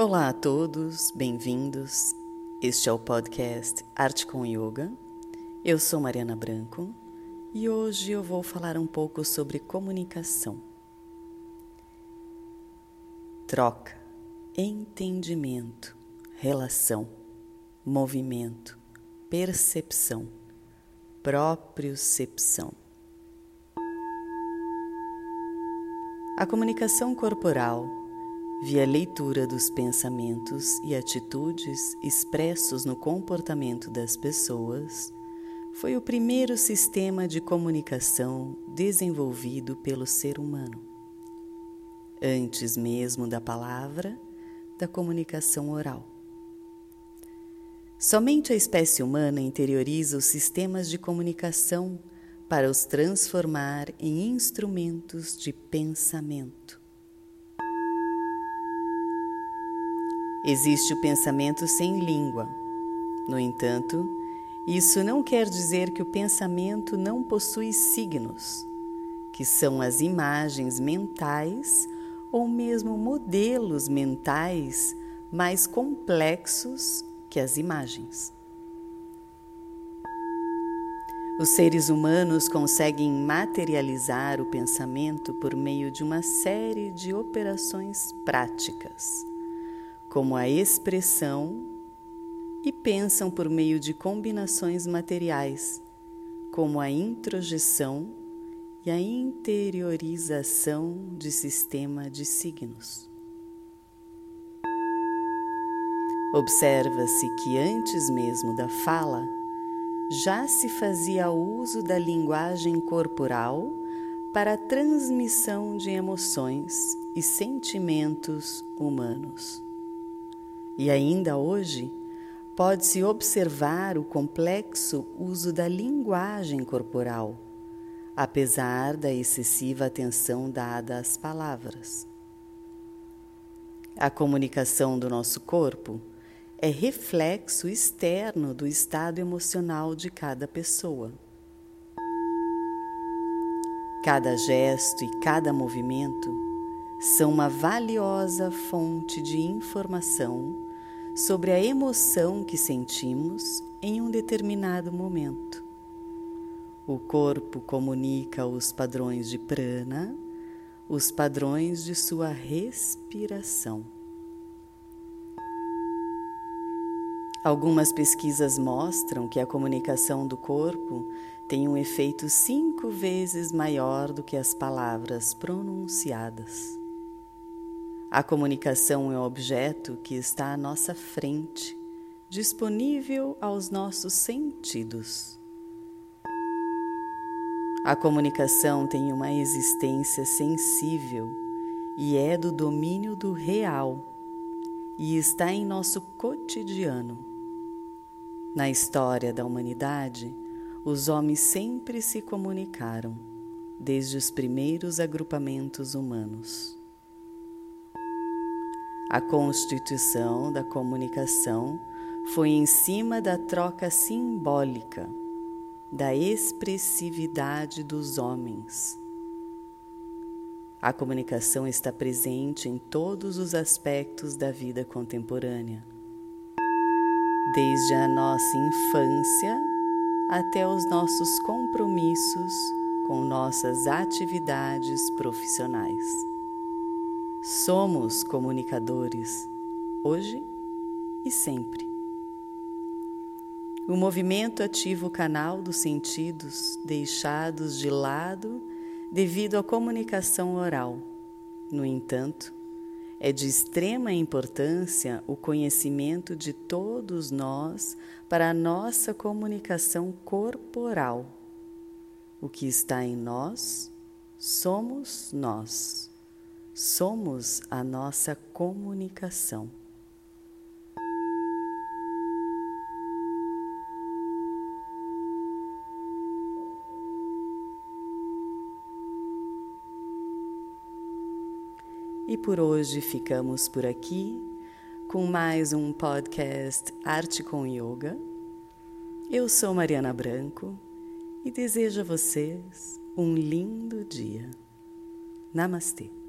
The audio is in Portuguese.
Olá a todos, bem-vindos. Este é o podcast Arte com Yoga. Eu sou Mariana Branco e hoje eu vou falar um pouco sobre comunicação. Troca, entendimento, relação, movimento, percepção, propriocepção. A comunicação corporal via leitura dos pensamentos e atitudes expressos no comportamento das pessoas, foi o primeiro sistema de comunicação desenvolvido pelo ser humano. Antes mesmo da palavra, da comunicação oral. Somente a espécie humana interioriza os sistemas de comunicação para os transformar em instrumentos de pensamento. Existe o pensamento sem língua. No entanto, isso não quer dizer que o pensamento não possui signos, que são as imagens mentais ou mesmo modelos mentais mais complexos que as imagens. Os seres humanos conseguem materializar o pensamento por meio de uma série de operações práticas como a expressão e pensam por meio de combinações materiais, como a introjeção e a interiorização de sistema de signos. Observa-se que antes mesmo da fala, já se fazia uso da linguagem corporal para a transmissão de emoções e sentimentos humanos. E ainda hoje, pode-se observar o complexo uso da linguagem corporal, apesar da excessiva atenção dada às palavras. A comunicação do nosso corpo é reflexo externo do estado emocional de cada pessoa. Cada gesto e cada movimento são uma valiosa fonte de informação sobre a emoção que sentimos em um determinado momento. O corpo comunica os padrões de prana, os padrões de sua respiração. Algumas pesquisas mostram que a comunicação do corpo tem um efeito cinco vezes maior do que as palavras pronunciadas. A comunicação é um objeto que está à nossa frente, disponível aos nossos sentidos. A comunicação tem uma existência sensível e é do domínio do real e está em nosso cotidiano. Na história da humanidade, os homens sempre se comunicaram, desde os primeiros agrupamentos humanos. A constituição da comunicação foi em cima da troca simbólica, da expressividade dos homens. A comunicação está presente em todos os aspectos da vida contemporânea, desde a nossa infância até os nossos compromissos com nossas atividades profissionais. Somos comunicadores, hoje e sempre. O movimento ativa o canal dos sentidos deixados de lado devido à comunicação oral. No entanto, é de extrema importância o conhecimento de todos nós para a nossa comunicação corporal. O que está em nós, somos nós somos a nossa comunicação. E por hoje ficamos por aqui com mais um podcast Arte com Yoga. Eu sou Mariana Branco e desejo a vocês um lindo dia. Namastê.